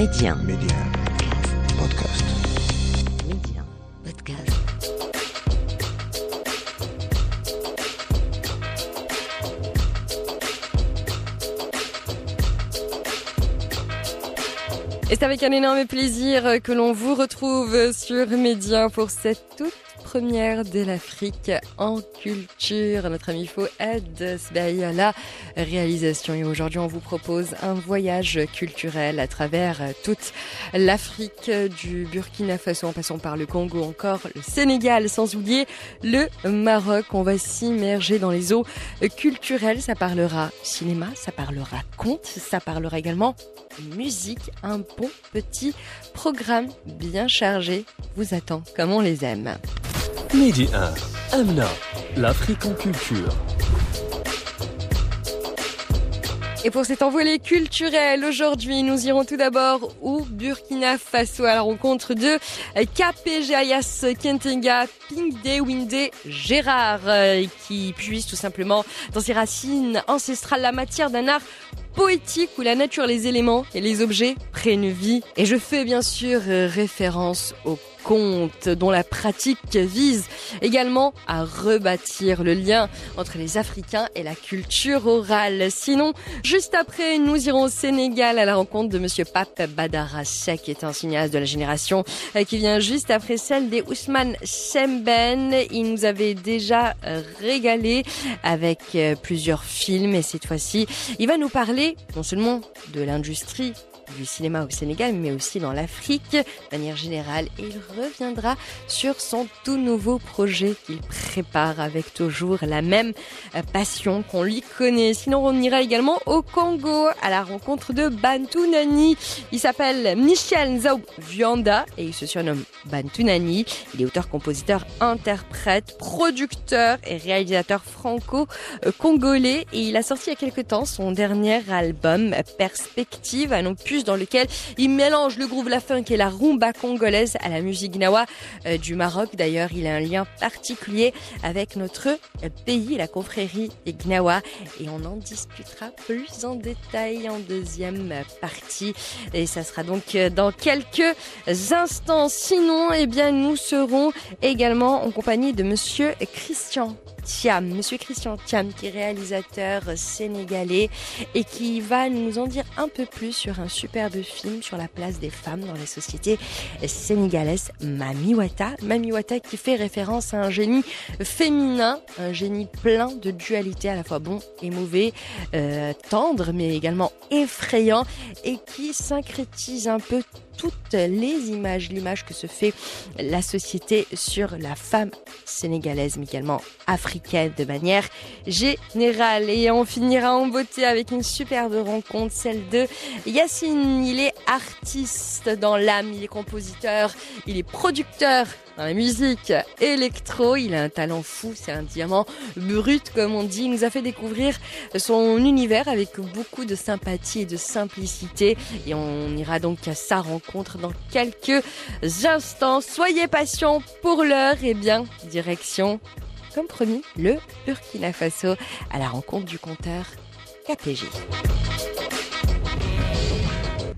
Média. Média. Podcast. Média. Podcast. Et c'est avec un énorme plaisir que l'on vous retrouve sur Média pour cette toute première de l'Afrique en culture. Notre ami Fouad Sbaï à la réalisation. Et aujourd'hui, on vous propose un voyage culturel à travers toute l'Afrique, du Burkina Faso en passant par le Congo, encore le Sénégal, sans oublier le Maroc. On va s'immerger dans les eaux culturelles. Ça parlera cinéma, ça parlera conte, ça parlera également musique. Un bon petit programme bien chargé vous attend comme on les aime. Midi 1, Amna, l'Afrique en culture. Et pour cet envolé culturel, aujourd'hui, nous irons tout d'abord au Burkina Faso à la rencontre de KPG Ayas Kentenga Pingde Winde Gérard, euh, qui puise tout simplement dans ses racines ancestrales la matière d'un art poétique où la nature, les éléments et les objets prennent vie. Et je fais bien sûr euh, référence au conte dont la pratique vise également à rebâtir le lien entre les Africains et la culture orale. Sinon, juste après, nous irons au Sénégal à la rencontre de monsieur Pape Badara qui est un cinéaste de la génération euh, qui vient juste après celle des Ousmane Semben. Il nous avait déjà euh, régalé avec plusieurs films et cette fois-ci, il va nous parler non seulement de l'industrie du cinéma au Sénégal, mais aussi dans l'Afrique de manière générale. Et il reviendra sur son tout nouveau projet qu'il prépare avec toujours la même passion qu'on lui connaît. Sinon, on ira également au Congo à la rencontre de Bantu Nani. Il s'appelle Michel Nzao Vianda et il se surnomme Bantu Nani. Il est auteur, compositeur, interprète, producteur et réalisateur franco-congolais et il a sorti il y a quelque temps son dernier album Perspective, un opus dans lequel il mélange le groove la funk et la rumba congolaise à la musique gnawa euh, du Maroc. D'ailleurs, il a un lien particulier avec notre euh, pays, la confrérie gnawa, et on en discutera plus en détail en deuxième partie. Et ça sera donc euh, dans quelques instants. Sinon, eh bien, nous serons également en compagnie de Monsieur Christian Thiam, Monsieur Christian Thiam, qui est réalisateur sénégalais et qui va nous en dire un peu plus sur un superbe film sur la place des femmes dans les sociétés sénégalaises, Mamiwata. Mamiwata qui fait référence à un génie féminin, un génie plein de dualité à la fois bon et mauvais, euh, tendre mais également effrayant et qui syncrétise un peu toutes les images, l'image que se fait la société sur la femme sénégalaise, mais également africaine de manière générale. Et on finira en beauté avec une superbe rencontre, celle de Yacine. Il est artiste dans l'âme, il est compositeur, il est producteur dans la musique électro. Il a un talent fou, c'est un diamant brut comme on dit. Il nous a fait découvrir son univers avec beaucoup de sympathie et de simplicité. Et on ira donc à sa rencontre dans quelques instants. Soyez patients pour l'heure. Et bien, direction, comme promis, le Burkina Faso à la rencontre du compteur KPG.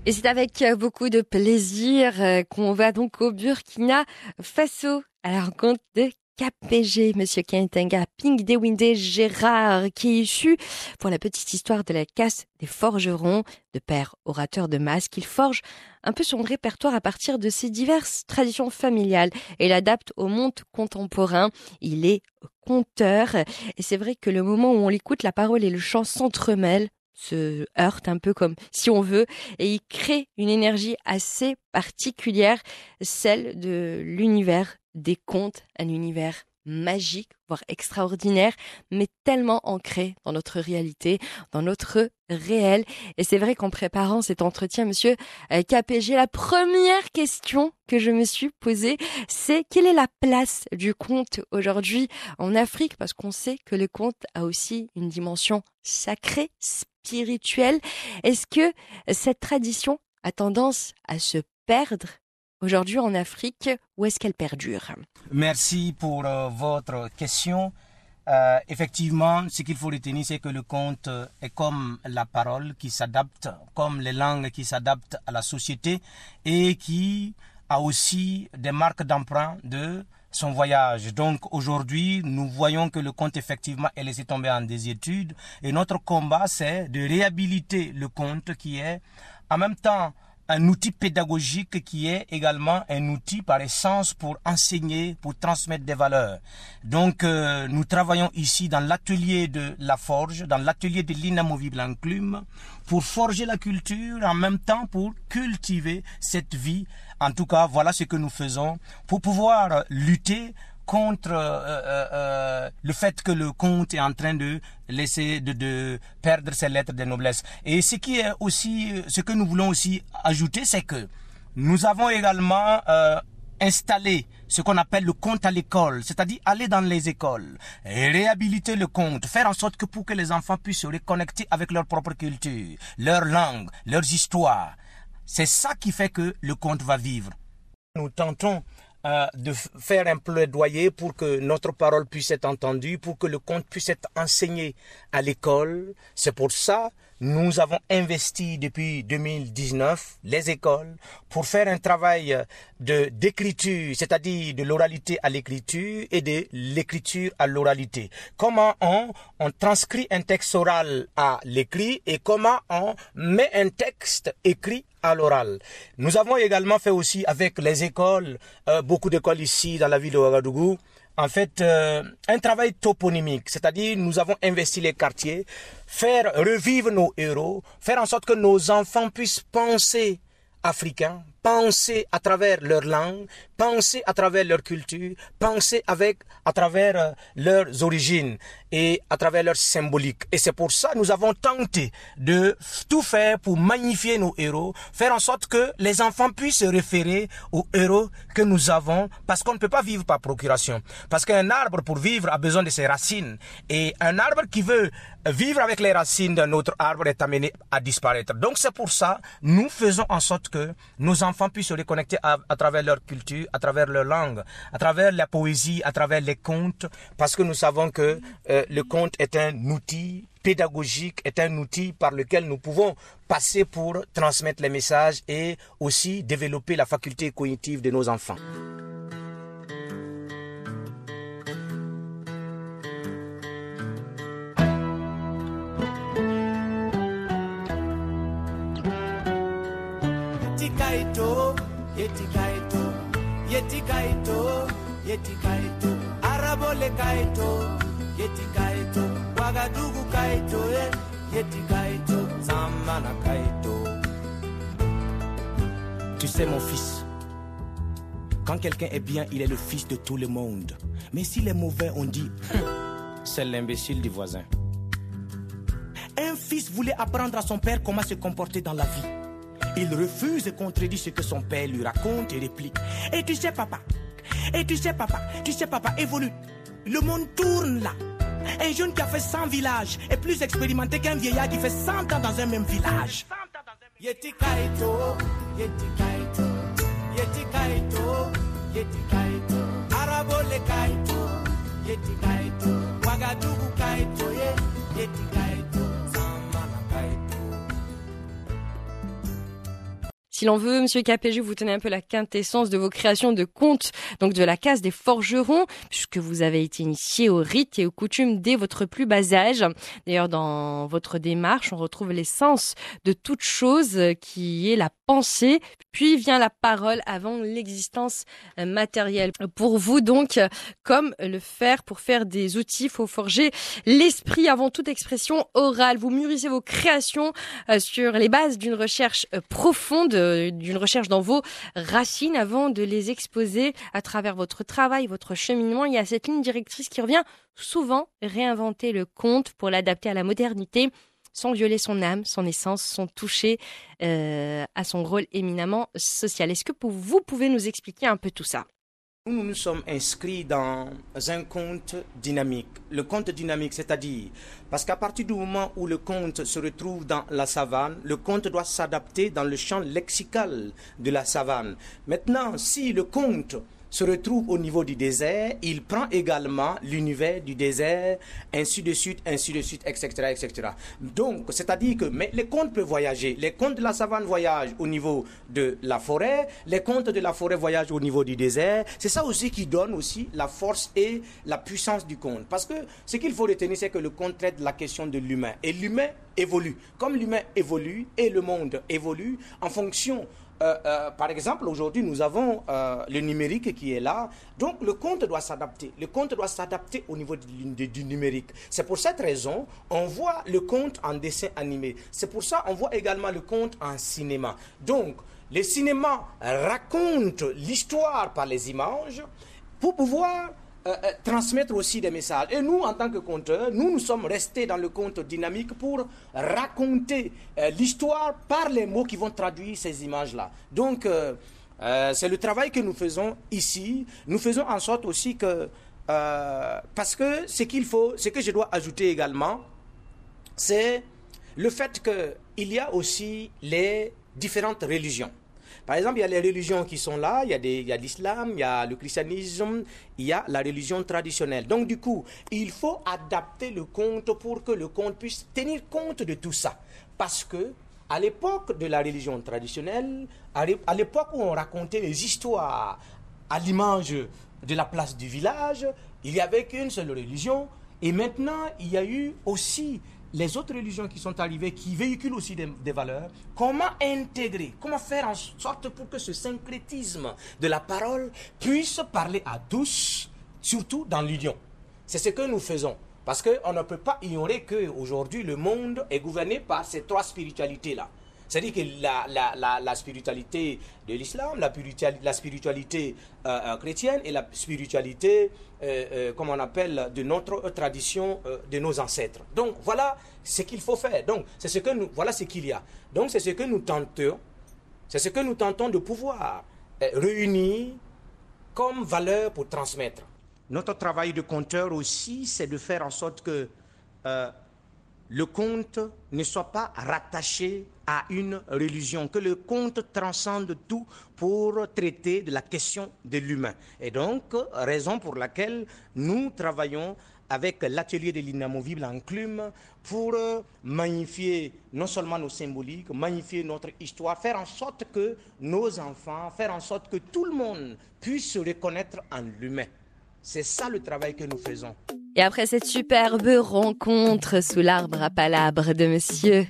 Et c'est avec beaucoup de plaisir qu'on va donc au Burkina Faso à la rencontre de KPG, Monsieur Kentenga Ping Dewinde Gérard, qui est issu pour la petite histoire de la casse des forgerons, de père orateur de masque. Il forge un peu son répertoire à partir de ses diverses traditions familiales et l'adapte au monde contemporain. Il est conteur et c'est vrai que le moment où on l'écoute, la parole et le chant s'entremêlent se heurte un peu comme si on veut et il crée une énergie assez particulière, celle de l'univers des contes, un univers magique, voire extraordinaire, mais tellement ancré dans notre réalité, dans notre réel. Et c'est vrai qu'en préparant cet entretien, monsieur KPG, la première question que je me suis posée, c'est quelle est la place du conte aujourd'hui en Afrique? Parce qu'on sait que le conte a aussi une dimension sacrée, spirituelle. Est-ce que cette tradition a tendance à se perdre? Aujourd'hui en Afrique ou est-ce qu'elle perdure? Merci pour euh, votre question. euh, effectivement, ce qu'il faut retenir, c'est que le conte est comme la parole qui s'adapte, comme les langues qui s'adaptent à la société et qui a aussi des marques d'emprunt de son voyage. Donc aujourd'hui, nous voyons que le conte effectivement est laissé tomber en des études et notre combat c'est de réhabiliter le conte qui est en même temps un outil pédagogique qui est également un outil par essence pour enseigner, pour transmettre des valeurs. Donc euh, nous travaillons ici dans l'atelier de la forge, dans l'atelier de l'inamovible enclume, pour forger la culture, en même temps pour cultiver cette vie. En tout cas, voilà ce que nous faisons pour pouvoir lutter contre euh, euh, euh, le fait que le conte est en train de laisser de, perdre ses lettres de noblesse. Et ce qui est aussi, ce que nous voulons aussi ajouter, c'est que nous avons également installé ce qu'on appelle le conte à l'école, c'est-à-dire aller dans les écoles, réhabiliter le conte, faire en sorte que pour que les enfants puissent se reconnecter avec leur propre culture, leur langue, leurs histoires. C'est ça qui fait que le conte va vivre. Nous tentons de faire un plaidoyer pour que notre parole puisse être entendue, pour que le conte puisse être enseigné à l'école. C'est pour ça nous avons investi depuis 2019 les écoles pour faire un travail de d'écriture, c'est-à-dire de l'oralité à l'écriture et de l'écriture à l'oralité. Comment on, on transcrit un texte oral à l'écrit et comment on met un texte écrit à l'oral. Nous avons également fait aussi avec les écoles, euh, beaucoup d'écoles ici dans la ville de Ouagadougou, en fait euh, un travail toponymique, c'est-à-dire nous avons investi les quartiers, faire revivre nos héros, faire en sorte que nos enfants puissent penser africain, penser à travers leur langue, penser à travers leur culture, penser avec, à travers euh, leurs origines et à travers leur symbolique. Et c'est pour ça que nous avons tenté de tout faire pour magnifier nos héros, faire en sorte que les enfants puissent se référer aux héros que nous avons, parce qu'on ne peut pas vivre par procuration. Parce qu'un arbre, pour vivre, a besoin de ses racines. Et un arbre qui veut vivre avec les racines d'un autre arbre est amené à disparaître. Donc c'est pour ça, nous faisons en sorte que nos enfants enfants puissent se reconnecter à, travers leur culture, à travers leur langue, à travers la poésie, à travers les contes, parce que nous savons que euh, le conte est un outil pédagogique, est un outil par lequel nous pouvons passer pour transmettre les messages et aussi développer la faculté cognitive de nos enfants. Tu sais mon fils, quand quelqu'un est bien, il est le fils de tout le monde. Mais s'il est mauvais, on dit, c'est l'imbécile du voisin. Un fils voulait apprendre à son père comment se comporter dans la vie. Il refuse et contredit ce que son père lui raconte et réplique. Et tu sais, papa, et tu sais, papa, tu sais, papa, évolue. Le monde tourne là. Un jeune qui a fait 100 villages est plus expérimenté qu'un vieillard qui fait 100 ans dans un même village. Si l'on veut, Monsieur KPG, vous tenez un peu la quintessence de vos créations de contes, donc de la case des forgerons, puisque vous avez été initié aux rites et aux coutumes dès votre plus bas âge. D'ailleurs, dans votre démarche, on retrouve l'essence de toute chose qui est la pensée, puis vient la parole avant l'existence matérielle. Pour vous, donc, comme le faire pour faire des outils, faut forger l'esprit avant toute expression orale. Vous mûrissez vos créations euh, sur les bases d'une recherche euh, profonde euh, d'une recherche dans vos racines avant de les exposer à travers votre travail, votre cheminement. Il y a cette ligne directrice qui revient souvent, réinventer le conte pour l'adapter à la modernité sans violer son âme, son essence, sans toucher euh, à son rôle éminemment social. Est-ce que vous pouvez nous expliquer un peu tout ça? Nous nous sommes inscrits dans un conte dynamique. Le conte dynamique, c'est-à-dire, parce qu'à partir du moment où le conte se retrouve dans la savane, le conte doit s'adapter dans le champ lexical de la savane. Maintenant, si le conte se retrouve au niveau du désert, il prend également l'univers du désert, ainsi de suite, ainsi de suite, etc., etc. Donc, c'est-à-dire que mais les contes peuvent voyager. Les contes de la savane voyagent au niveau de la forêt, les contes de la forêt voyagent au niveau du désert. C'est ça aussi qui donne aussi la force et la puissance du conte. Parce que ce qu'il faut retenir, c'est que le conte traite la question de l'humain. Et l'humain évolue. Comme l'humain évolue et le monde évolue en fonction euh, euh, par exemple, aujourd'hui, nous avons euh, le numérique qui est là. Donc, le compte doit s'adapter. Le compte doit s'adapter au niveau du, numérique. C'est pour cette raison, on voit le compte en dessin animé. C'est pour ça on voit également le compte en cinéma. Donc, le cinéma raconte l'histoire par les images pour pouvoir euh, euh, transmettre aussi des messages. Et nous, en tant que conteurs, nous, nous sommes restés dans le conte dynamique pour raconter euh, l'histoire par les mots qui vont traduire ces images-là. Donc, c'est le travail que nous faisons ici. Nous faisons en sorte aussi que, parce que ce qu'il faut, ce que je dois ajouter également, c'est le fait qu'il y a aussi les différentes religions. Par exemple, il y a les religions qui sont là, il y a, l'islam, il y a le christianisme, il y a la religion traditionnelle. Donc du coup, il faut adapter le conte pour que le conte puisse tenir compte de tout ça. Parce que à l'époque de la religion traditionnelle, à l'époque où on racontait les histoires à l'image de la place du village, il n'y avait qu'une seule religion. Et maintenant, il y a eu aussi les autres religions qui sont arrivées, qui véhiculent aussi des, valeurs, comment intégrer, comment faire en sorte pour que ce syncrétisme de la parole puisse parler à tous, surtout dans l'union? C'est ce que nous faisons. Parce qu'on ne peut pas ignorer qu'aujourd'hui, le monde est gouverné par ces trois spiritualités-là. C'est-à-dire que la, spiritualité de l'islam, la, spiritualité euh, euh, chrétienne et la spiritualité, euh, comme on appelle, de notre tradition, de nos ancêtres. Donc voilà ce qu'il faut faire. Donc c'est ce que nous, voilà ce qu'il y a. Donc c'est ce que nous tentons, c'est ce que nous tentons de pouvoir réunir comme valeur pour transmettre. Notre travail de compteur aussi, c'est de faire en sorte que le conte ne soit pas rattaché à une religion, que le conte transcende tout pour traiter de la question de l'humain. Et donc, raison pour laquelle nous travaillons avec l'atelier de l'inamovible en Clume pour magnifier non seulement nos symboliques, magnifier notre histoire, faire en sorte que nos enfants, faire en sorte que tout le monde puisse se reconnaître en l'humain. C'est ça le travail que nous faisons. Et après cette superbe rencontre sous l'arbre à palabres de monsieur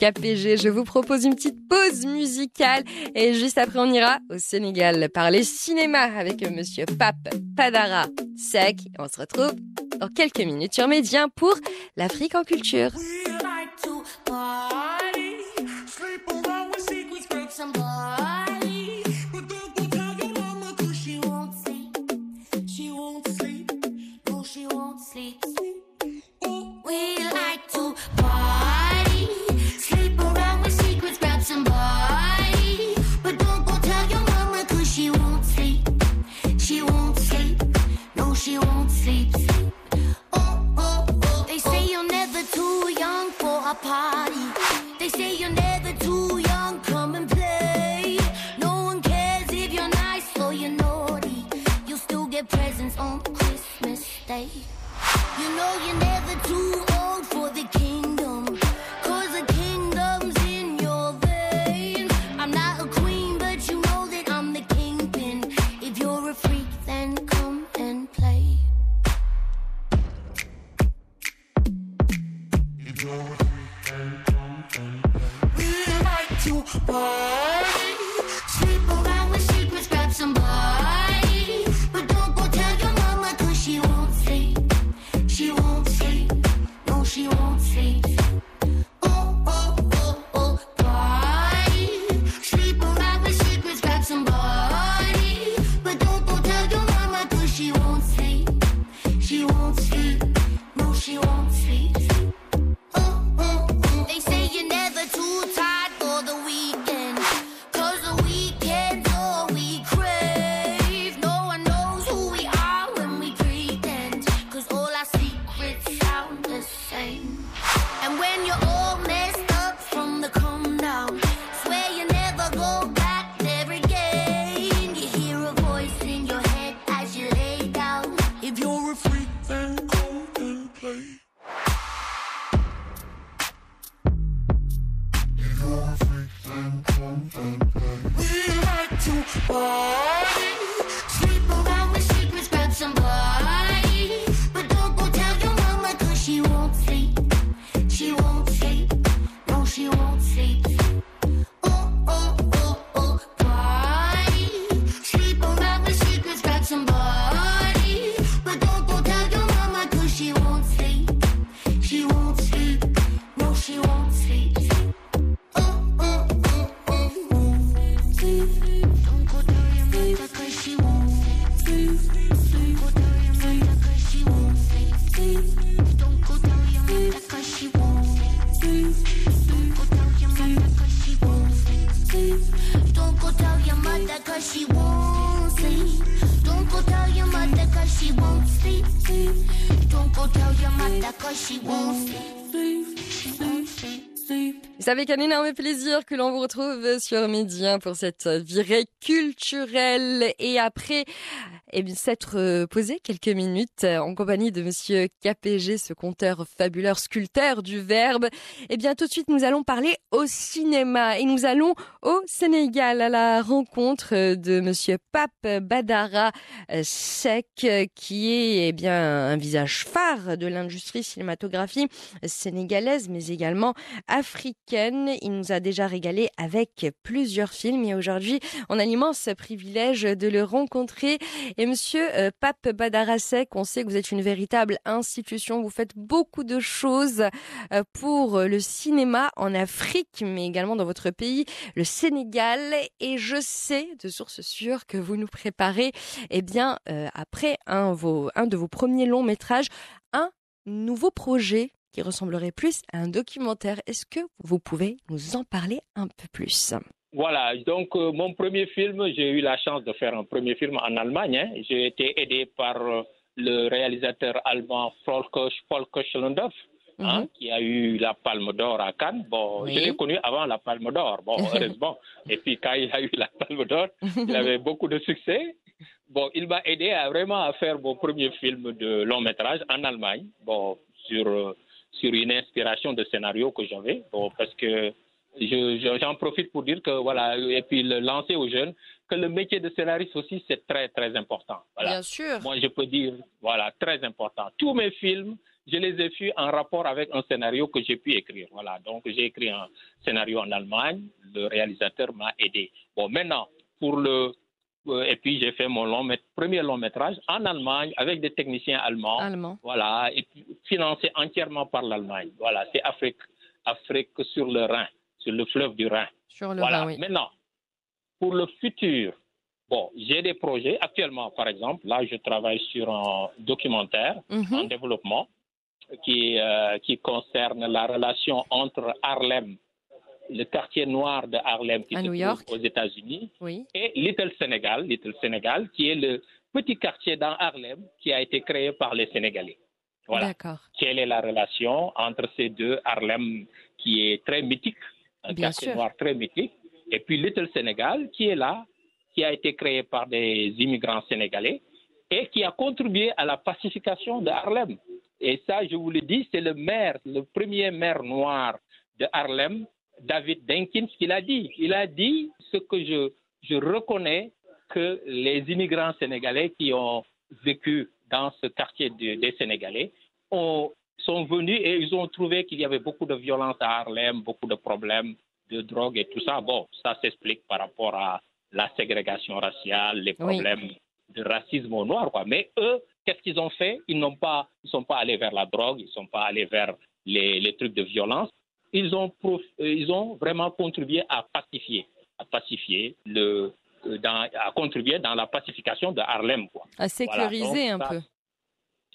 KPG, je vous propose une petite pause musicale et juste après on ira au Sénégal parler cinéma avec monsieur Pape Padara Sec. On se retrouve dans quelques minutes sur Médien pour l'Afrique en culture. We C'est avec un énorme plaisir que l'on vous retrouve sur Midi hein, pour cette virée culturelle. Et après eh bien, s'être euh, posé quelques minutes euh, en compagnie de Monsieur KPG, ce conteur fabuleux, sculpteur du verbe, eh bien tout de suite nous allons parler au cinéma et nous allons au Sénégal à la rencontre euh, de Monsieur Pape Badara Sek, qui est eh bien un visage phare de l'industrie cinématographie sénégalaise, mais également africaine. Il nous a déjà régalé avec plusieurs films et aujourd'hui, on a l'immense privilège de le rencontrer. Et monsieur euh, Pape Badarasek, on sait que vous êtes une véritable institution. Vous faites beaucoup de choses euh, pour le cinéma en Afrique, mais également dans votre pays, le Sénégal. Et je sais de sources sûres que vous nous préparez, eh bien, euh, après un de vos premiers longs métrages, un nouveau projet qui ressemblerait plus à un documentaire. Est-ce que vous pouvez nous en parler un peu plus? Voilà, donc euh, mon premier film, j'ai eu la chance de faire un premier film en Allemagne. hein. J'ai été aidé par euh, le réalisateur allemand Volker, Volker Schlendorf, hein, qui a eu la Palme d'Or à Cannes. Bon, Oui. je l'ai connu avant la Palme d'Or, bon, heureusement. Et puis quand il a eu la Palme d'Or, il avait beaucoup de succès. Bon, il m'a aidé à vraiment à faire mon premier film de long métrage en Allemagne. Bon, sur euh, sur une inspiration de scénario que j'avais. Bon, parce que je- je- j'en profite pour dire que voilà et puis le lancer aux jeunes que le métier de scénariste aussi c'est très très important. Voilà. Bien sûr. Moi, je peux dire, voilà, très important. Tous mes films, je les ai faits en rapport avec un scénario que j'ai pu écrire. Voilà, donc j'ai écrit un scénario en Allemagne. Le réalisateur m'a aidé. Bon, maintenant, pour le. euh, et puis j'ai fait mon long, premier long métrage en Allemagne avec des techniciens allemands. Allemand. Voilà, et puis financé entièrement par l'Allemagne. Voilà, c'est Afrique, Afrique sur le Rhin, sur le fleuve du Rhin. Sur le Voilà. Rhin, oui. Maintenant, pour le futur, bon, j'ai des projets. Actuellement, par exemple, là, je travaille sur un documentaire Mhm. en développement qui, euh, qui concerne la relation entre Harlem, le quartier noir de Harlem qui À se New trouve York. aux États-Unis, Oui. et Little Sénégal, Little Sénégal, qui est le petit quartier dans Harlem qui a été créé par les Sénégalais. Voilà quelle est la relation entre ces deux Harlem qui est très mythique, un Bien quartier sûr. noir très mythique, et puis Little Sénégal qui est là, qui a été créé par des immigrants sénégalais et qui a contribué à la pacification de Harlem. Et ça, je vous le dis, c'est le maire, le premier maire noir de Harlem, David Jenkins, qui l'a dit. Il a dit ce que je, je reconnais que les immigrants sénégalais qui ont vécu dans ce quartier de- des Sénégalais ont, sont venus et ils ont trouvé qu'il y avait beaucoup de violence à Harlem, beaucoup de problèmes de drogue et tout ça. Bon, ça s'explique par rapport à la ségrégation raciale, les Oui. problèmes de racisme aux Noirs. Quoi. Mais eux, qu'est-ce qu'ils ont fait? Ils n'ont pas, ils sont pas allés vers la drogue, ils sont pas allés vers les, les trucs de violence. Ils ont, prof- euh, ils ont vraiment contribué à pacifier, à pacifier le, euh, dans, à contribuer dans la pacification de Harlem. Quoi À sécuriser donc un ça- peu.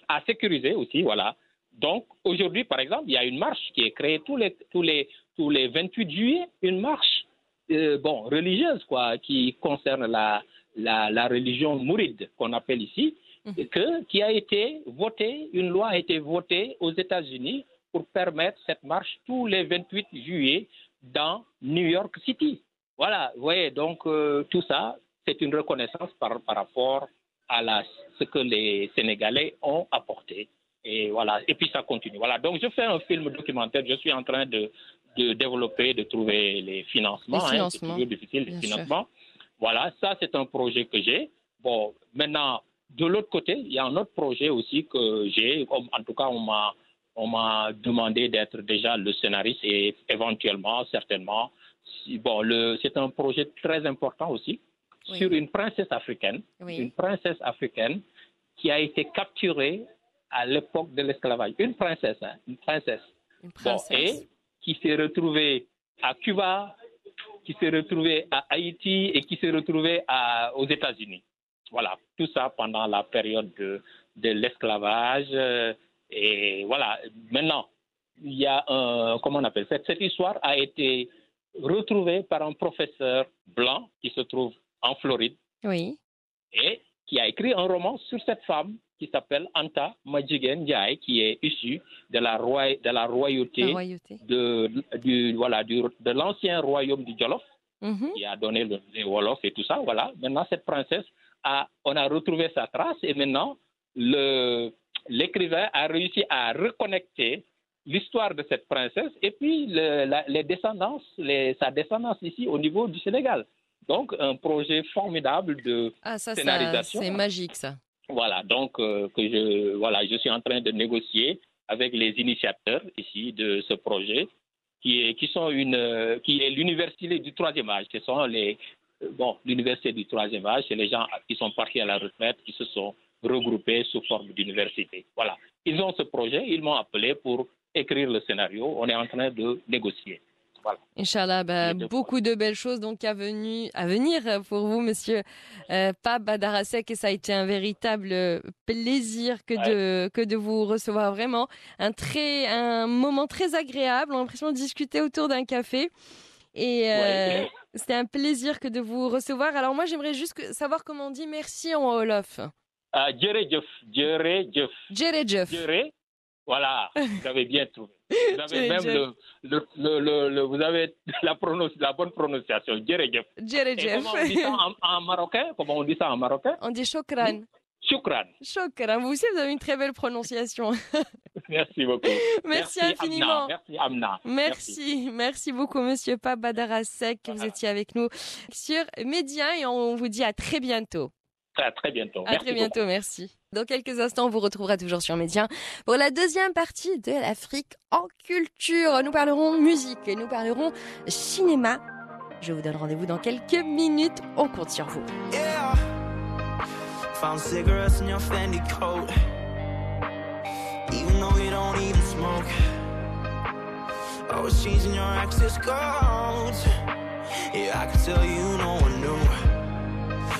à sécuriser aussi, voilà. Donc aujourd'hui, par exemple, il y a une marche qui est créée tous les tous les tous les 28 juillet, une marche euh, bon religieuse quoi, qui concerne la la, la religion mouride qu'on appelle ici, et que qui a été votée, une loi a été votée aux États-Unis pour permettre cette marche tous les 28 juillet dans New York City. Voilà, vous voyez, donc euh, tout ça, c'est une reconnaissance par, par rapport à la, ce que les Sénégalais ont apporté. Et voilà, et puis ça continue. Voilà, donc je fais un film documentaire, je suis en train de, de développer, de trouver les financements. Les hein, financements, c'est toujours difficile, les bien sûr. financements. Voilà, ça c'est un projet que j'ai. Bon, maintenant, de l'autre côté, il y a un autre projet aussi que j'ai. En tout cas, on m'a on m'a demandé d'être déjà le scénariste et éventuellement, certainement, si- bon, le, c'est un projet très important aussi Oui. sur une princesse africaine, Oui. une princesse africaine qui a été capturée à l'époque de l'esclavage. Une princesse, hein, une princesse. Une Bon, princesse. et qui s'est retrouvée à Cuba, qui s'est retrouvée à Haïti et qui s'est retrouvée à- aux États-Unis. Voilà, tout ça pendant la période de, de l'esclavage. euh, Et voilà, maintenant, il y a un, comment on appelle ça? Cette histoire a été retrouvée par un professeur blanc qui se trouve en Floride Oui. et qui a écrit un roman sur cette femme qui s'appelle Anta Majigen Ndiaye, qui est issue de la, roi- de la royauté La royauté. de, du, voilà, du- de l'ancien royaume du Jolof, Mhm. qui a donné le, les Wolof et tout ça. Voilà. Maintenant, cette princesse, a, on a retrouvé sa trace et maintenant, le- l'écrivain a réussi à reconnecter l'histoire de cette princesse et puis le- la- les descendances, les- sa descendance ici au niveau du Sénégal. Donc, un projet formidable de Ah, ça, ça Scénarisation. c'est magique, ça. Voilà, donc euh, que je voilà, suis en train de négocier avec les initiateurs ici de ce projet, qui est qui sont une euh, qui est l'université du troisième âge. Ce sont les euh, bon l'université du troisième âge, c'est les gens qui sont partis à la retraite qui se sont regroupés sous forme d'université. Voilà, ils ont ce projet, ils m'ont appelé pour écrire le scénario. On est en train de négocier. Voilà. Inch'Allah, bah, beaucoup de belles choses donc à, venu- à venir pour vous, monsieur euh, Pape Badarasek, et ça a été un véritable euh, plaisir que, de, que de vous recevoir vraiment. Un, très, un moment très agréable, on a l'impression de discuter autour d'un café. Et euh, Ouais. c'était un plaisir que de vous recevoir. Alors moi, j'aimerais juste que- savoir comment on dit merci en. Euh, Djerejef. Djerejef. Voilà, vous avez bien trouvé. Vous avez même le, le, le, vous avez la, la bonne prononciation. Djerejef. Djerejef. comment on dit ça en, en marocain? Comment on dit ça en marocain? On dit shokran. Shukran. Shokran. Vous aussi, vous avez une très belle prononciation. Merci beaucoup. Merci, infiniment. Merci Amna. Merci, merci beaucoup Monsieur Pape Badarasek que vous étiez avec nous sur Média et on vous dit à très bientôt. À très bientôt. À Merci très bientôt, merci. Dans quelques instants, on vous retrouvera toujours sur Média pour la deuxième partie de l'Afrique en culture. Nous parlerons musique et nous parlerons cinéma. Je vous donne rendez-vous dans quelques minutes. On compte sur vous. Yeah. Even though you don't even smoke. I tell you no one knew.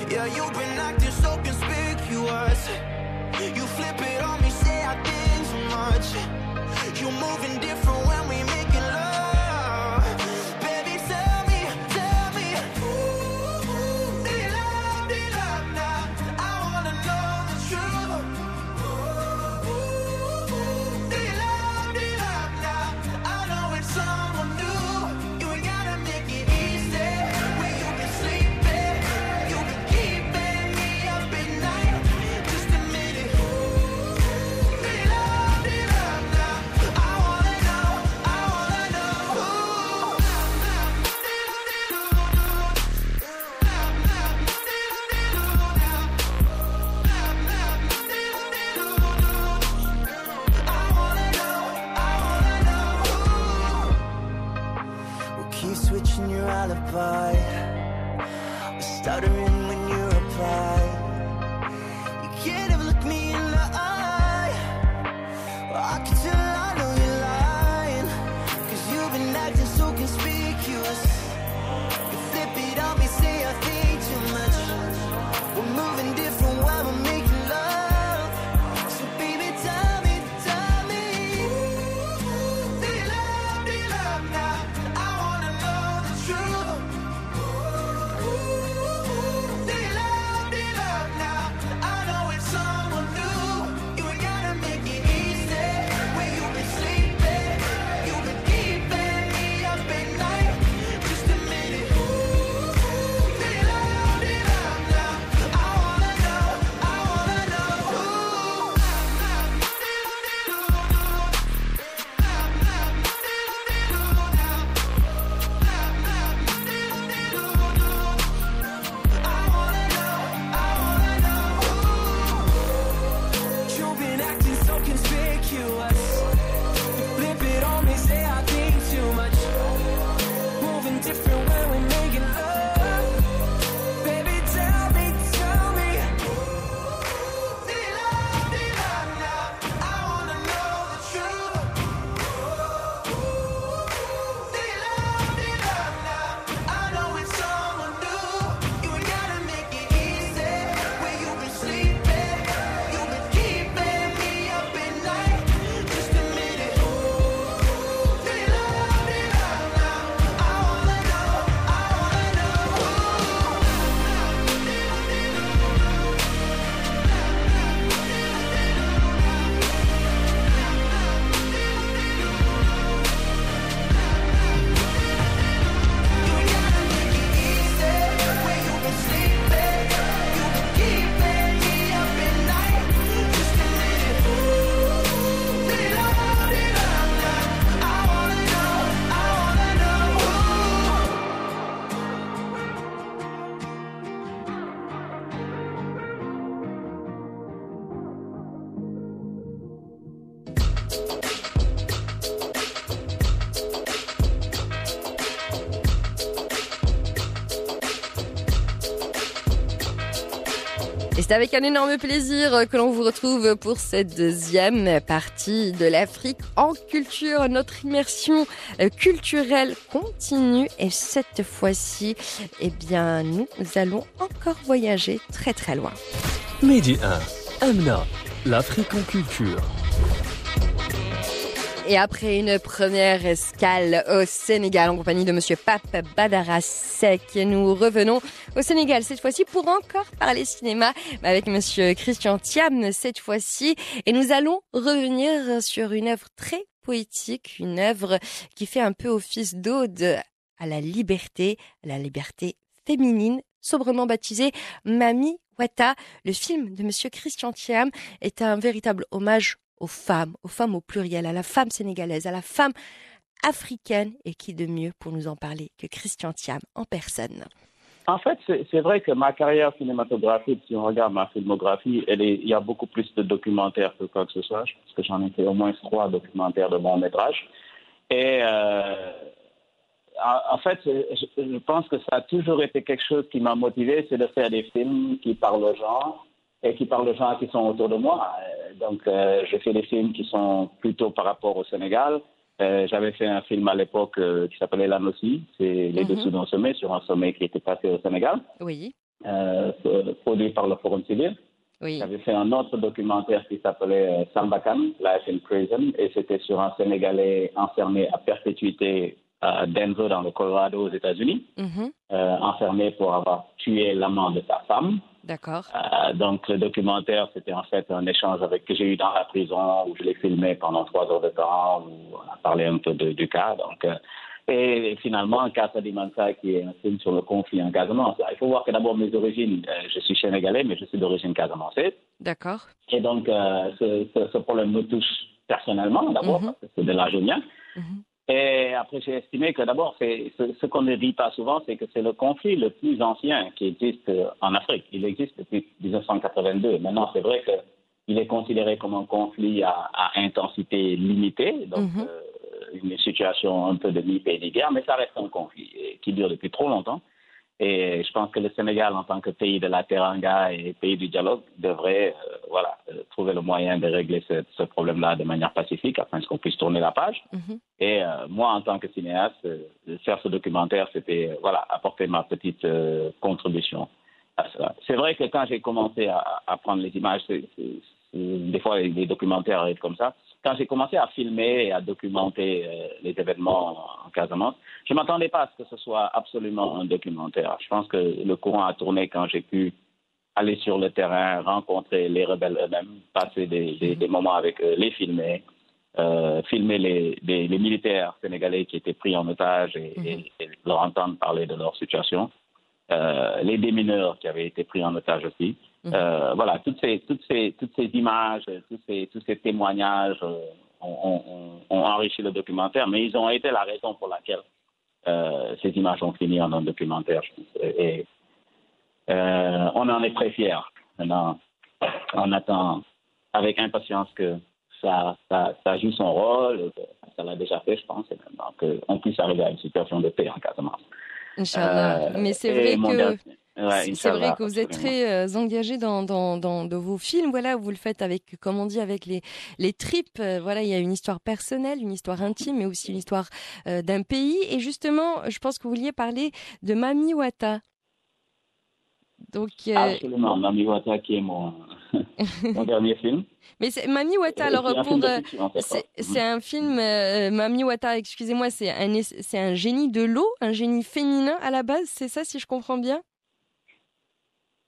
Yeah, you've been acting so conspicuous. C'est avec un énorme plaisir que l'on vous retrouve pour cette deuxième partie de l'Afrique en culture. Notre immersion culturelle continue et cette fois-ci, eh bien, nous allons encore voyager très très loin. Midi 1. Amna, l'Afrique en culture. Et après une première escale au Sénégal en compagnie de Monsieur Pape Badara Sek, nous revenons au Sénégal cette fois-ci pour encore parler cinéma avec Monsieur Christian Thiam cette fois-ci. Et nous allons revenir sur une œuvre très poétique, une œuvre qui fait un peu office d'ode à la liberté, à la liberté féminine, sobrement baptisée Mami Wata. Le film de Monsieur Christian Thiam est un véritable hommage aux femmes, aux femmes au pluriel, à la femme sénégalaise, à la femme africaine, et qui de mieux pour nous en parler que Christian Thiam en personne. En fait, c'est vrai que ma carrière cinématographique, si on regarde ma filmographie, il y a beaucoup plus de documentaires que quoi que ce soit. Pense que j'en ai fait au moins trois documentaires de mon métrage. Et euh, en, fait, je pense que ça a toujours été quelque chose qui m'a motivé, c'est de faire des films qui parlent aux gens et qui parlent aux gens qui sont autour de moi. Euh, Donc, euh, je fais des films qui sont plutôt par rapport au Sénégal. Euh, J'avais fait un film à l'époque euh, qui s'appelait La Noci, c'est Les Mhm. Dessous d'un sommet, sur un sommet qui était passé au Sénégal, Oui, produit par le Forum civil. oui. J'avais fait un autre documentaire qui s'appelait Sambakan, Life in Prison, et c'était sur un Sénégalais enfermé à perpétuité à Denver, dans le Colorado, aux États-Unis, Mhm. enfermé pour avoir tué l'amant de sa femme. D'accord. Euh, donc le documentaire, c'était en fait un échange avec que j'ai eu dans la prison où je l'ai filmé pendant trois heures de temps où on a parlé un peu de- du cas. Donc euh, et finalement, Casa di Mansa, qui est un film sur le conflit en Casamance. Il faut voir que d'abord mes origines, euh, je suis sénégalais, mais je suis d'origine casamançaise. D'accord. Et donc euh, ce, ce- ce problème me touche personnellement d'abord Mhm. parce que c'est de l'âge mien. Mhm. Et après, j'ai estimé que d'abord, c'est ce, ce qu'on ne dit pas souvent, c'est que c'est le conflit le plus ancien qui existe euh, en Afrique. Il existe depuis 1982. Maintenant, c'est vrai qu'il est considéré comme un conflit à, à intensité limitée, donc Mhm. euh, une situation un peu de mi-paix ni guerre, mais ça reste un conflit et qui dure depuis trop longtemps. Et je pense que le Sénégal, en tant que pays de la teranga et pays du dialogue, devrait euh, voilà, euh, trouver le moyen de régler ce, ce problème-là de manière pacifique afin qu'on puisse tourner la page. Mhm. Et euh, moi, en tant que cinéaste, faire ce documentaire, c'était voilà, apporter ma petite contribution à cela. C'est vrai que quand j'ai commencé à, à prendre les images, des fois les, les documentaires arrivent comme ça. Quand j'ai commencé à filmer et à documenter euh, les événements en Casamance, je ne m'attendais pas à ce que ce soit absolument un documentaire. Je pense que le courant a tourné quand j'ai pu aller sur le terrain, rencontrer les rebelles eux-mêmes, passer des, des- des moments avec eux, les filmer, euh, filmer les, les- les militaires sénégalais qui étaient pris en otage et, et- et leur entendre parler de leur situation, euh, les démineurs qui avaient été pris en otage aussi. Euh, voilà, toutes ces, toutes, ces, toutes ces images, tous ces, tous ces témoignages euh, ont, ont- ont enrichi le documentaire, mais ils ont été la raison pour laquelle euh, ces images ont fini en un documentaire. je pense. Et, euh, on en est très fiers. Maintenant, on attend avec impatience que ça, ça, ça joue son rôle. Ça l'a déjà fait, je pense, et maintenant qu'on puisse arriver à une situation de paix en Casamance. Inch'Allah. Mais c'est vrai que dernier- ouais, c'est- vrai que vous êtes très euh, engagé dans, dans, dans, dans vos films. Voilà, vous le faites avec, comme on dit, avec les, les tripes. Euh, Voilà, il y a une histoire personnelle, une histoire intime, mais aussi une histoire euh, d'un pays. Et justement, je pense que vous vouliez parler de Mami Wata. Donc, euh, Absolument, Mami Wata qui est mon, mon dernier film. mais c'est Mami Wata. Alors pour c'est un film euh, Mami Wata. Excusez-moi, c'est un es- c'est un génie de l'eau, un génie féminin à la base. C'est ça, si je comprends bien?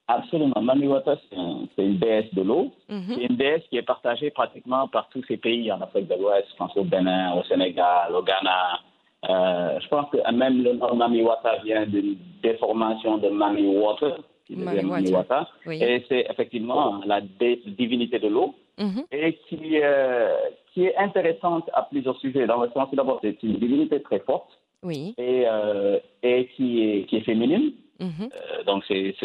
Absolument. Mami Wata, c'est un- c'est une déesse de l'eau. Mhm. C'est une déesse qui est partagée pratiquement par tous ces pays en Afrique de l'Ouest. Je pense au Bénin, au Sénégal, au Ghana. Euh, je pense que même le nom Mami Wata vient d'une déformation de Mami Water, qui Mami devient Mami Wata. Wata. Oui. Et c'est effectivement la divinité de l'eau Mhm. et qui, euh, qui est intéressante à plusieurs sujets. Dans le sens d'abord, c'est une divinité très forte Oui. et, euh, et qui, est, qui est féminine. Mhm. Euh, donc, c'est-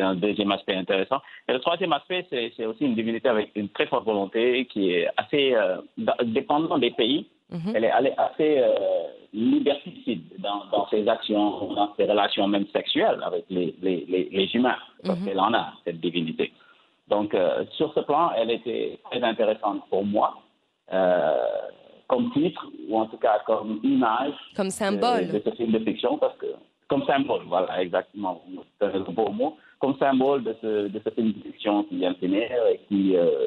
un deuxième aspect intéressant. Et le troisième aspect, c'est aussi une divinité avec une très forte volonté qui est assez euh, da- dépendant des pays. Mhm. Elle est elle est assez euh, liberticide dans, dans ses actions, dans ses relations même sexuelles avec les, les, les, les humains. Parce Mhm. qu'elle en a, cette divinité. Donc, euh, sur ce plan, elle était très intéressante pour moi, comme titre, ou en tout cas comme image Comme de, symbole. de ce film de fiction, parce que, comme symbole, voilà, exactement, c'est le beau mot, comme symbole de ce, de ce film de fiction qui vient de finir et qui, euh,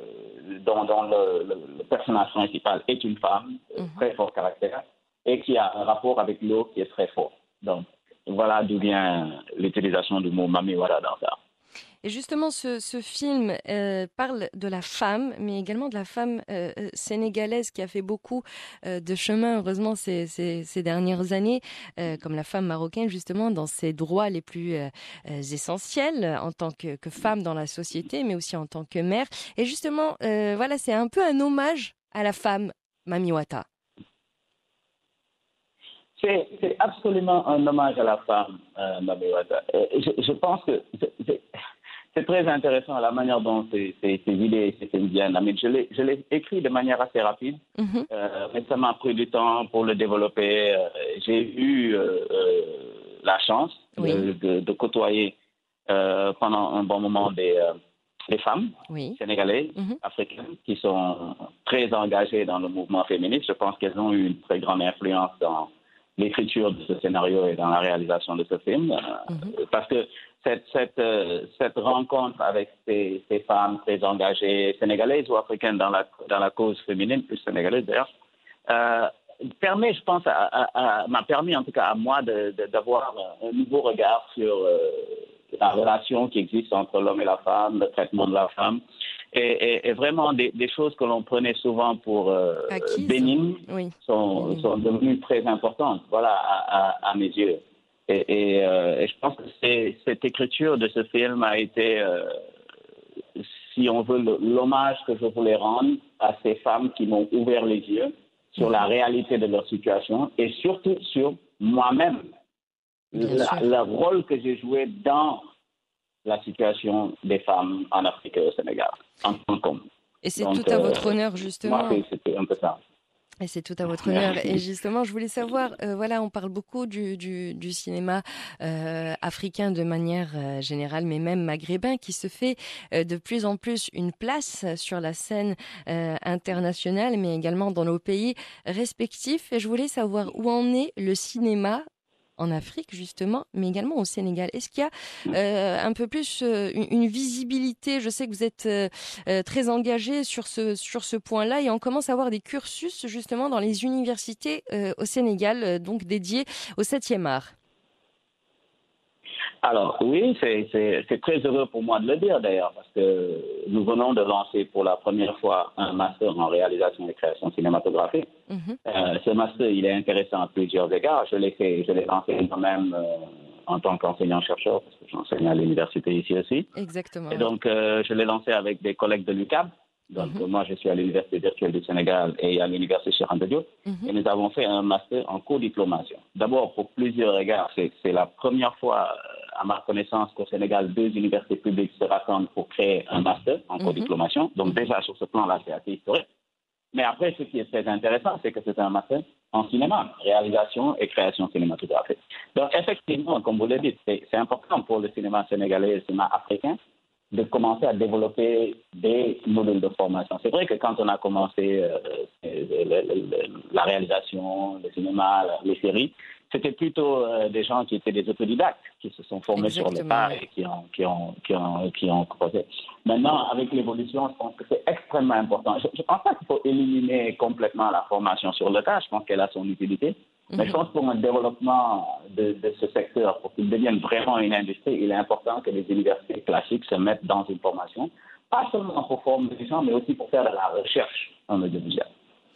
dont, dont le, le- le personnage principal est une femme, euh, très fort caractère, et qui a un rapport avec l'eau qui est très fort. Donc, voilà d'où vient l'utilisation du mot mamiwara dans ça. Et justement, ce, film euh, parle de la femme, mais également de la femme euh, euh, sénégalaise qui a fait beaucoup de chemin, heureusement, ces, dernières années, comme la femme marocaine, justement, dans ses droits les plus essentiels en tant que, femme dans la société, mais aussi en tant que mère. Et justement, voilà, c'est un peu un hommage à la femme Mamiwata. C'est absolument un hommage à la femme, euh, Mamiwata. Je, je pense que c'est- très intéressant la manière dont ces, ces, ces idées ces. Mais je l'ai écrit de manière assez rapide, euh, mais ça m'a pris du temps pour le développer. Euh, J'ai eu euh, euh, la chance Oui. de, de- de côtoyer euh, pendant un bon moment des, des femmes Oui. sénégalaises, Mhm. africaines, qui sont très engagées dans le mouvement féministe. Je pense qu'elles ont eu une très grande influence dans l'écriture de ce scénario et dans la réalisation de ce film. Euh, Mhm. Parce que cette, cette, euh, cette rencontre avec ces, ces femmes très engagées, sénégalaises ou africaines dans la, dans la cause féminine, plus sénégalaise d'ailleurs, euh, permet, je pense, m'a permis en tout cas à moi d'avoir un nouveau regard sur euh, la relation qui existe entre l'homme et la femme, le traitement de la femme, et, et- et vraiment des, des choses que l'on prenait souvent pour euh, bénignes Oui. sont, Mhm. sont devenues très importantes, voilà, à, à- à mes yeux. Et, et, euh, et je pense que cette écriture de ce film a été, euh, si on veut, l'hommage que je voulais rendre à ces femmes qui m'ont ouvert les yeux sur la réalité de leur situation et surtout sur moi-même. Le rôle que j'ai joué dans la situation des femmes en Afrique et au Sénégal, en tant qu'homme. Et c'est tout à euh, votre honneur, justement. Moi, c'était un peu ça. Et c'est tout à votre honneur. Et justement, je voulais savoir, euh, voilà, on parle beaucoup du, du, du cinéma euh, africain de manière euh, générale, mais même maghrébin, qui se fait de plus en plus une place sur la scène internationale, mais également dans nos pays respectifs. Et je voulais savoir où en est le cinéma en Afrique justement, mais également au Sénégal. Est-ce qu'il y a euh, un peu plus euh, une, visibilité? Je sais que vous êtes euh, très engagé sur ce sur ce point-là et on commence à avoir des cursus justement dans les universités euh, au Sénégal, euh, donc dédiés au 7e art. Alors oui, c'est- très heureux pour moi de le dire d'ailleurs, parce que nous venons de lancer pour la première fois un master en réalisation et création cinématographique. Mhm. Euh, ce master, il est intéressant à plusieurs égards. Je l'ai fait, je l'ai lancé moi-même euh, en tant qu'enseignant-chercheur, parce que j'enseigne à l'université ici aussi. Exactement. Et donc, euh, je l'ai lancé avec des collègues de l'UCAB. Donc, Mhm. moi, je suis à l'Université virtuelle du Sénégal et à l'Université Cheikh Anta Diop. Mhm. Et nous avons fait un master en co-diplomation. D'abord, pour plusieurs égards, c'est la première fois, à ma connaissance, qu'au Sénégal, deux universités publiques se rassemblent pour créer un master en Mhm. co-diplomation. Donc, déjà, sur ce plan-là, c'est assez historique. Mais après, ce qui est très intéressant, c'est que c'est un master en cinéma, réalisation et création cinématographique. Donc, effectivement, comme vous le dites, c'est important pour le cinéma sénégalais et le cinéma africain de commencer à développer des modules de formation. C'est vrai que quand on a commencé euh, euh, la réalisation, le cinéma, les séries, c'était plutôt euh, des gens qui étaient des autodidactes, qui se sont formés sur le tas et qui ont, qui ont, qui ont, qui ont creusé. Maintenant, avec l'évolution, je pense que c'est extrêmement important. Je ne pense pas qu'il faut éliminer complètement la formation sur le tas. Je pense qu'elle a son utilité. Mais je pense pour un développement de, de ce secteur, pour qu'il devienne vraiment une industrie, il est important que les universités classiques se mettent dans une formation, pas seulement pour former les gens, mais aussi pour faire de la recherche en audiovisuel.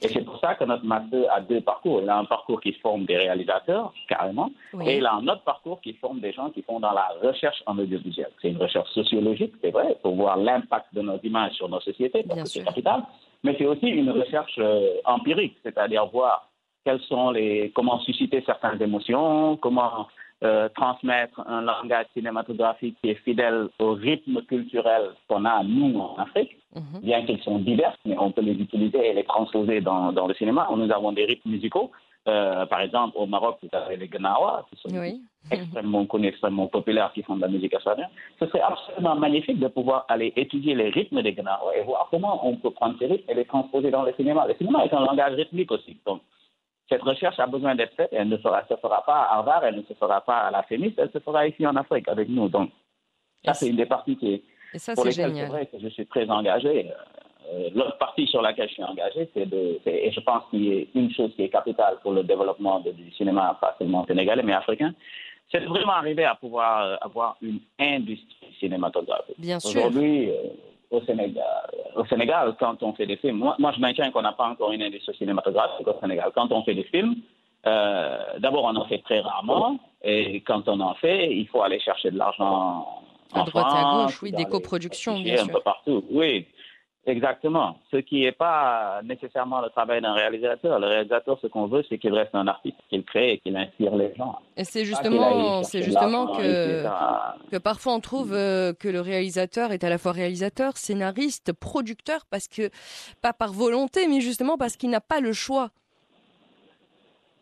Et c'est pour ça que notre master a deux parcours. Il a un parcours qui forme des réalisateurs, carrément, Oui. et il a un autre parcours qui forme des gens qui font dans la recherche en audiovisuel. C'est une recherche sociologique, c'est vrai, pour voir l'impact de nos images sur nos sociétés, parce Bien que c'est capital, mais c'est aussi une recherche euh, empirique, c'est-à-dire voir quelles sont les, comment susciter certaines émotions, comment euh, transmettre un langage cinématographique qui est fidèle au rythme culturel qu'on a, nous, en Afrique, Mhm. bien qu'ils sont divers, mais on peut les utiliser et les transposer dans, dans le cinéma. Nous avons des rythmes musicaux Euh, par exemple, au Maroc, vous avez les Gnawa, qui sont Oui. extrêmement connus, extrêmement populaires, qui font de la musique assyrienne. Ce serait absolument magnifique de pouvoir aller étudier les rythmes des Gnawa et voir comment on peut prendre ces rythmes et les transposer dans le cinéma. Le cinéma est un langage rythmique aussi. Donc, cette recherche a besoin d'être faite elle ne sera, se fera pas à Harvard, elle ne se fera pas à la FEMIS, elle se fera ici en Afrique avec nous. Donc, ça, c'est une des parties qui est Et ça, pour c'est lesquelles c'est vrai que je suis très engagé. Euh, L'autre partie sur laquelle je suis engagé, c'est de, et je pense qu'il y a une chose qui est capitale pour le développement du cinéma, pas seulement sénégalais, mais africain, c'est de vraiment arriver à pouvoir euh, avoir une industrie cinématographique. Bien sûr. Aujourd'hui, euh, au Sénégal, au Sénégal, quand on fait des films, moi, moi je maintiens qu'on n'a pas encore une industrie cinématographique au Sénégal. Quand on fait des films, euh, d'abord on en fait très rarement, et quand on en fait, il faut aller chercher de l'argent À en droite et à gauche, oui, des coproductions, bien un peu partout, oui. Exactement. Ce qui n'est pas nécessairement le travail d'un réalisateur. Le réalisateur, ce qu'on veut, c'est qu'il reste un artiste, qu'il crée et qu'il inspire les gens. Et c'est justement, c'est justement que, parfois on trouve euh, que le réalisateur est à la fois réalisateur, scénariste, producteur, parce que, pas par volonté, mais justement parce qu'il n'a pas le choix.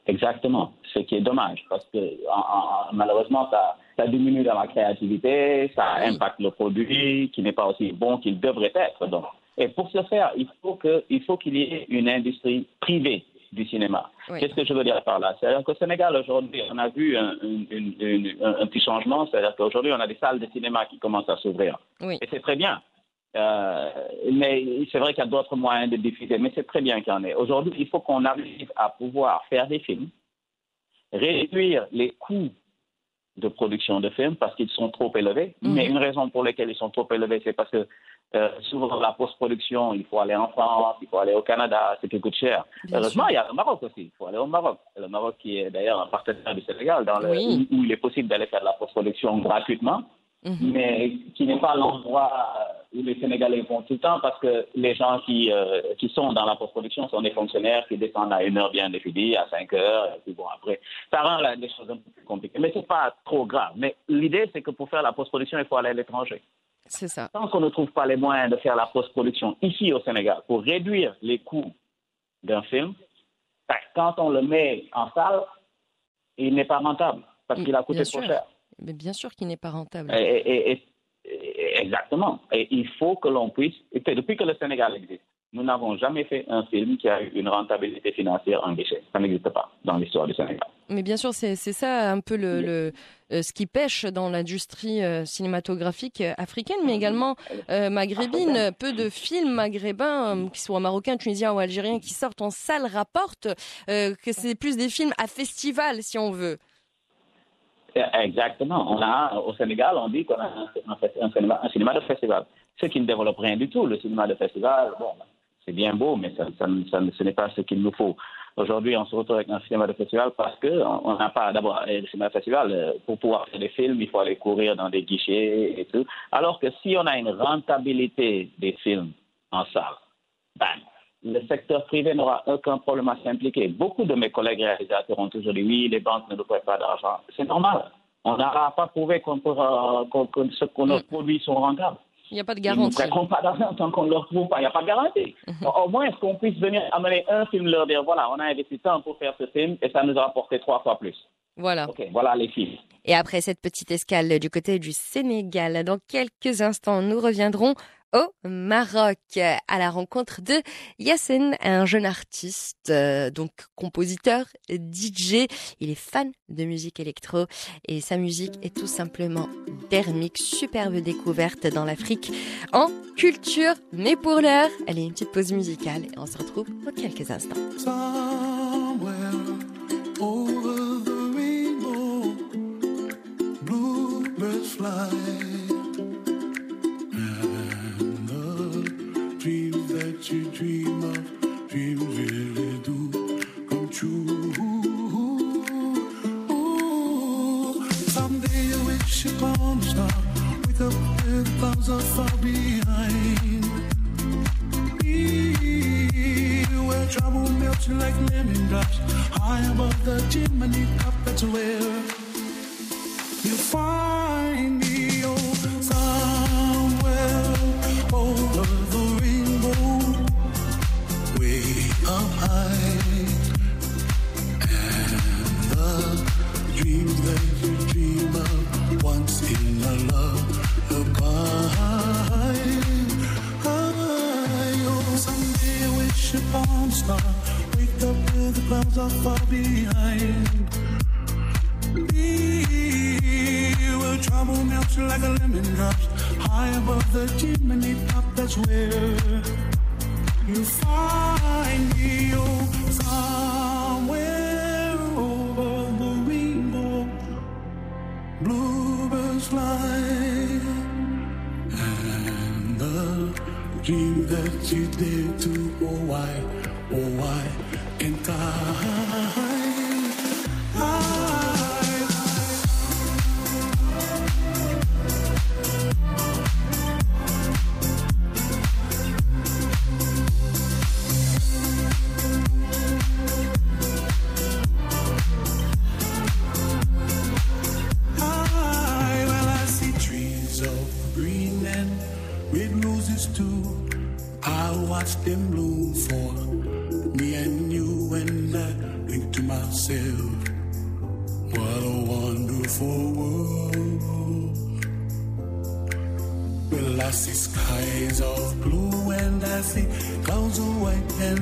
Exactement. Ce qui est dommage, parce que en- en- malheureusement, ça, ça diminue dans la créativité, ça impacte le produit, qui n'est pas aussi bon qu'il devrait être. Donc. Et pour ce faire, il faut qu'il y ait une industrie privée du cinéma. Oui. Qu'est-ce que je veux dire par là? C'est-à-dire qu'au Sénégal, aujourd'hui, on a vu un, une- une- une- un- un petit changement. C'est-à-dire qu'aujourd'hui, on a des salles de cinéma qui commencent à s'ouvrir. Oui. Et c'est très bien. Euh, mais c'est vrai qu'il y a d'autres moyens de diffuser, mais c'est très bien qu'il y en ait. Aujourd'hui, il faut qu'on arrive à pouvoir faire des films, réduire les coûts de production de films parce qu'ils sont trop élevés. Mhm. Mais une raison pour laquelle ils sont trop élevés, c'est parce que euh, souvent la post-production, il faut aller en France, il faut aller au Canada, c'est qui coûte cher. Bien Heureusement, sûr. il y a le Maroc aussi. Il faut aller au Maroc. Le Maroc qui est d'ailleurs un partenaire du Sénégal, dans le, Oui. où, où il est possible d'aller faire de la post-production gratuitement Mhm. mais qui n'est pas l'endroit où les Sénégalais vont tout le temps parce que les gens qui, euh, qui sont dans la post-production sont des fonctionnaires qui descendent à une heure bien définie, à cinq heures, et puis bon, après, ça rend les choses un peu plus compliquées. Mais c'est pas trop grave. Mais l'idée, c'est que pour faire la post-production, il faut aller à l'étranger. C'est ça. Tant qu'on ne trouve pas les moyens de faire la post-production ici au Sénégal pour réduire les coûts d'un film, ben, quand on le met en salle, il n'est pas rentable parce qu'il a coûté Bien trop sûr. cher. Mais bien sûr qu'il n'est pas rentable. Et- et- et- et- exactement. Et il faut que l'on puisse. depuis que le Sénégal existe, nous n'avons jamais fait un film qui a eu une rentabilité financière en guichet. Ça n'existe pas dans l'histoire du Sénégal. Mais bien sûr, c'est ça un peu le, le- euh, ce qui pêche dans l'industrie euh, cinématographique euh, africaine, mais également euh, maghrébine. Peu de films maghrébins, qu'ils soient marocains, tunisiens ou algériens, qui sortent en salle rapportent que c'est plus des films à festival, si on veut. Exactement. On a, au Sénégal, on dit qu'on a un cinéma, un cinéma de festival. Ce qui ne développe rien du tout. Le cinéma de festival, bon, c'est bien beau, mais ça, ça, ça- ce n'est pas ce qu'il nous faut. Aujourd'hui, on se retrouve avec un cinéma de festival parce que on n'a pas, d'abord, le cinéma de festival, euh, pour pouvoir faire des films, il faut aller courir dans des guichets et tout. Alors que si on a une rentabilité des films en salle, le secteur privé n'aura aucun problème à s'impliquer. Beaucoup de mes collègues réalisateurs ont toujours dit oui, les banques ne nous prêtent pas d'argent. C'est normal. On n'aura pas prouvé qu'on qu'on- que ce que nos produits sont rentables. Il n'y a pas de Ils ne garantie. prêteront pas d'argent tant qu'on ne leur prouve pas. Il n'y a pas de garantie. Au moins, est-ce qu'on puisse venir amener un film, leur dire voilà, on a investi tant pour faire ce film et ça nous a rapporté trois fois plus. Voilà. OK, voilà les films. Et après cette petite escale du côté du Sénégal, dans quelques instants, nous reviendrons au Maroc à la rencontre de Yassen, un jeune artiste, euh, donc compositeur, DJ. Il est fan de musique électro et sa musique est tout simplement thermique, superbe découverte dans l'Afrique en culture. Mais pour l'heure, est une petite pause musicale et on se retrouve dans quelques instants. You dream of, dreams really do come true. Ooh, someday you wish upon a star, wake with clouds are far behind. Be where trouble melts like lemon drops high above the chimney top. That's where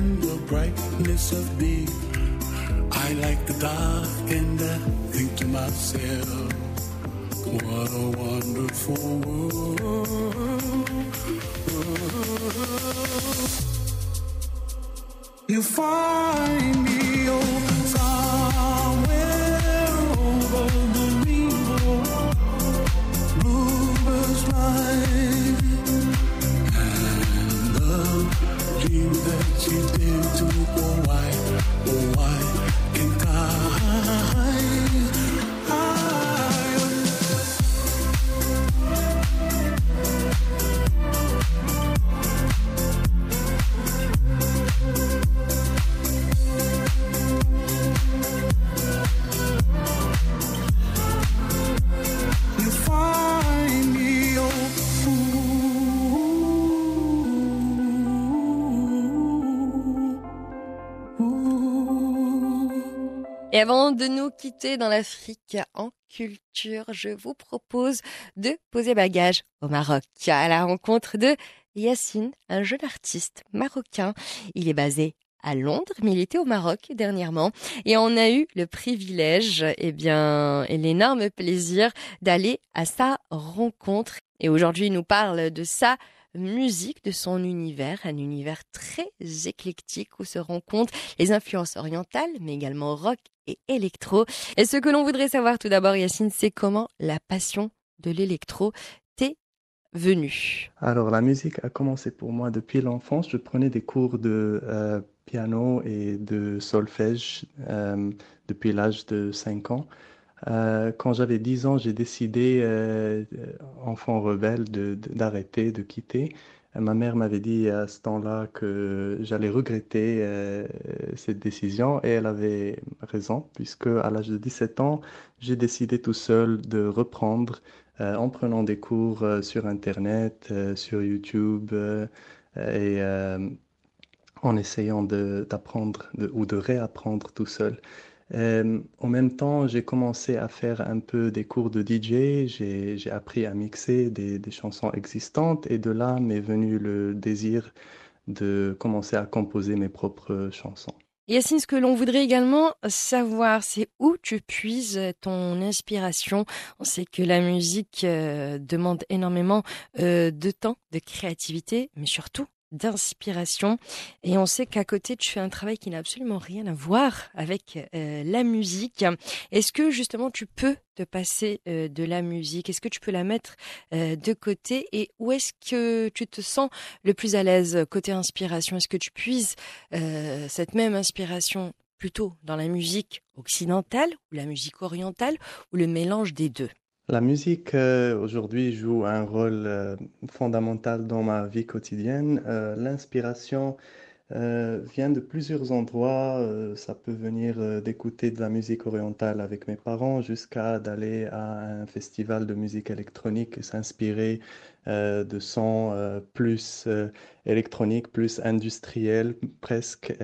and the brightness of day. I like the dark and I think to myself, what a wonderful world. You find me dream that you did to oh why, oh why avant de nous quitter dans l'Afrique en culture, je vous propose de poser bagage au Maroc à la rencontre de Yassine, un jeune artiste marocain. Il est basé à Londres, mais il était au Maroc dernièrement et on a eu le privilège, eh bien, et l'énorme plaisir d'aller à sa rencontre. Et aujourd'hui, il nous parle de sa musique, de son univers, un univers très éclectique où se rencontrent les influences orientales, mais également rock et électro. Et ce que l'on voudrait savoir tout d'abord, Yacine, c'est comment la passion de l'électro t'est venue. Alors, la musique a commencé pour moi depuis l'enfance. Je prenais des cours de euh, piano et de solfège euh, depuis l'âge de 5 ans. Euh, quand j'avais 10 ans, j'ai décidé, euh, enfant rebelle, de- de- d'arrêter, de, quitter. Euh, Ma mère m'avait dit à ce temps-là que j'allais regretter cette décision et elle avait raison, puisque à l'âge de 17 ans, j'ai décidé tout seul de reprendre en prenant des cours sur Internet, sur YouTube et en essayant de- d'apprendre de- ou de réapprendre tout seul. Euh, en même temps, j'ai commencé à faire un peu des cours de DJ, j'ai, appris à mixer des, des chansons existantes et de là m'est venu le désir de commencer à composer mes propres chansons. Yacine, ce que l'on voudrait également savoir, c'est où tu puises ton inspiration. On sait que la musique euh, demande énormément euh, de temps, de créativité, mais surtout d'inspiration. Et on sait qu'à côté, tu fais un travail qui n'a absolument rien à voir avec euh, la musique. Est-ce que justement tu peux te passer euh, de la musique? Est-ce que tu peux la mettre euh, de côté? Et où est-ce que tu te sens le plus à l'aise côté inspiration? Est-ce que tu puises cette même inspiration plutôt dans la musique occidentale ou la musique orientale ou le mélange des deux? La musique euh, aujourd'hui joue un rôle euh, fondamental dans ma vie quotidienne. Euh, l'inspiration vient de plusieurs endroits. Ça peut venir d'écouter de la musique orientale avec mes parents jusqu'à d'aller à un festival de musique électronique et s'inspirer de sons plus électroniques, plus industriels presque.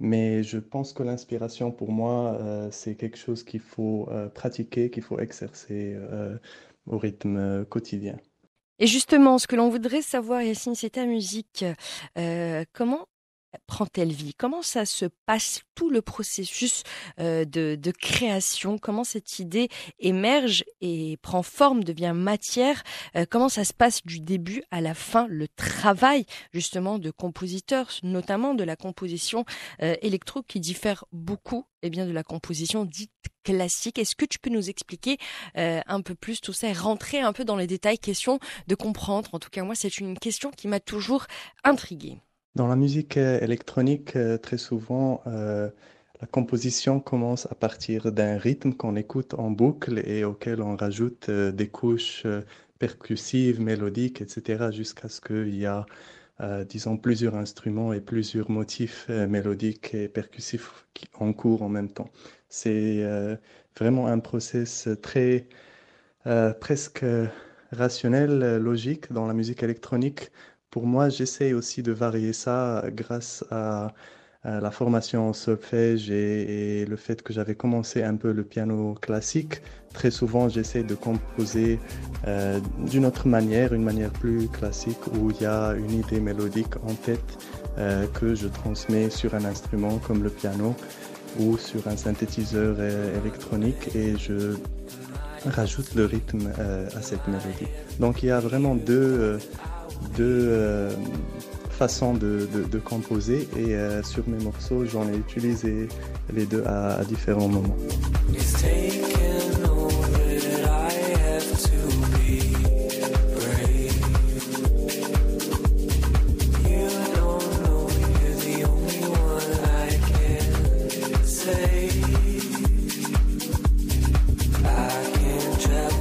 Mais je pense que l'inspiration, pour moi, euh, c'est quelque chose qu'il faut euh, pratiquer, qu'il faut exercer euh, au rythme quotidien. Et justement, ce que l'on voudrait savoir, Yacine, c'est ta musique. Comment prend-elle vie? Comment ça se passe tout le processus euh, de, de création? Comment cette idée émerge et prend forme, devient matière? Euh, Comment ça se passe du début à la fin? Le travail justement de compositeur, notamment de la composition euh, électro qui diffère beaucoup eh bien, de la composition dite classique. Est-ce que tu peux nous expliquer euh, un peu plus tout ça et rentrer un peu dans les détails? Question de comprendre. En tout cas, moi, c'est une question qui m'a toujours intriguée. Dans la musique euh, électronique, euh, très souvent, euh, la composition commence à partir d'un rythme qu'on écoute en boucle et auquel on rajoute des couches percussives, mélodiques, etc., jusqu'à ce qu'il y a, disons, plusieurs instruments et plusieurs motifs mélodiques et percussifs en cours en même temps. C'est vraiment un process très presque rationnel, logique dans la musique électronique. Pour moi, j'essaie aussi de varier ça grâce à, la formation en solfège et, le fait que j'avais commencé un peu le piano classique. Très souvent, j'essaie de composer euh, d'une autre manière, une manière plus classique où il y a une idée mélodique en tête euh, que je transmets sur un instrument comme le piano ou sur un synthétiseur euh, électronique et je rajoute le rythme euh, à cette mélodie. Donc il y a vraiment deux, euh, deux euh, façons de, de- de composer et euh, sur mes morceaux j'en ai utilisé les deux à, à différents moments.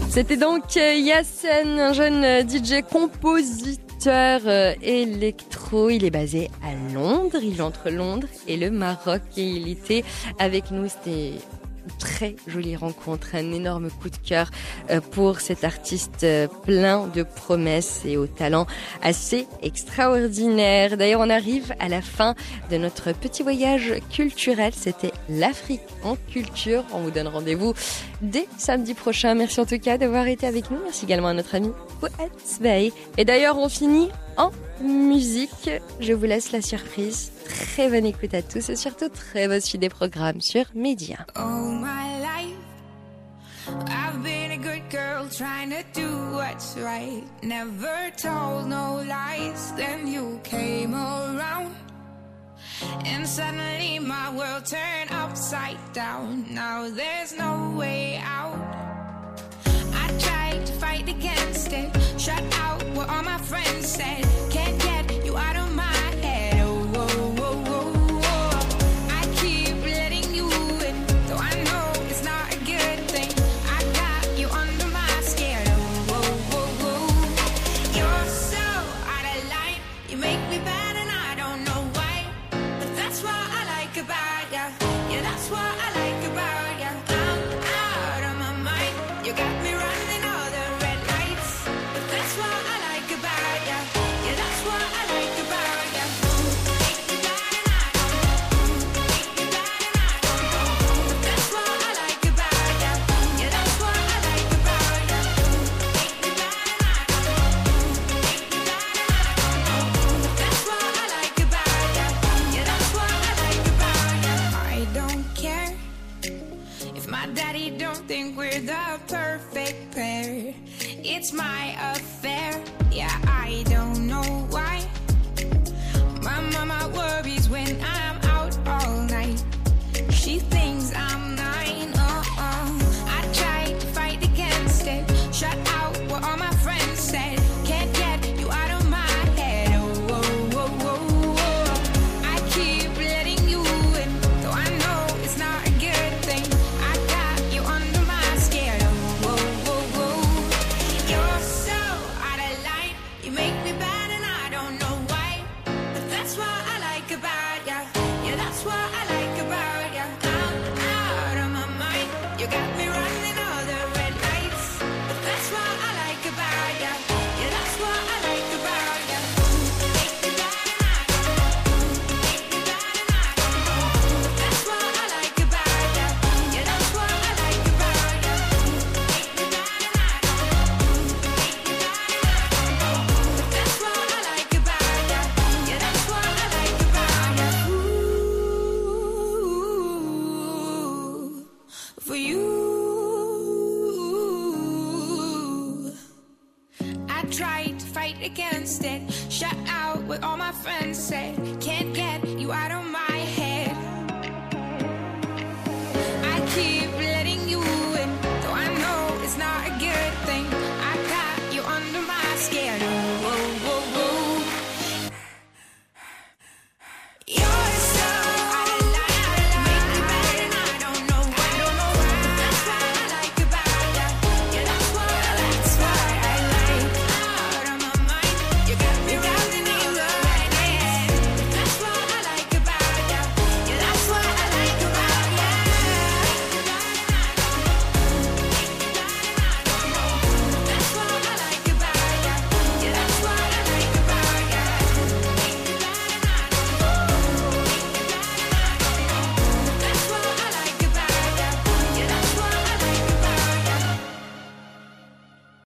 C'était donc euh, Yassen, un jeune DJ compositeur euh, électro. Il est basé à Londres. Il est entre Londres et le Maroc. Et il était avec nous. C'était très jolie rencontre, un énorme coup de cœur euh, pour cet artiste euh, plein de promesses et au talent assez extraordinaire. D'ailleurs, on arrive à la fin de notre petit voyage culturel. C'était l'Afrique en culture. On vous donne rendez-vous dès samedi prochain. Merci en tout cas d'avoir été avec nous. Merci également à notre ami Sbey. Et d'ailleurs, on finit en musique. Je vous laisse la surprise. Très bonne écoute à tous et surtout très bonne suite des programmes sur Média. All my life, I've been a good girl trying to do what's right. Never told no lies. Then you came around, and suddenly my world turned upside down. Now there's no way out.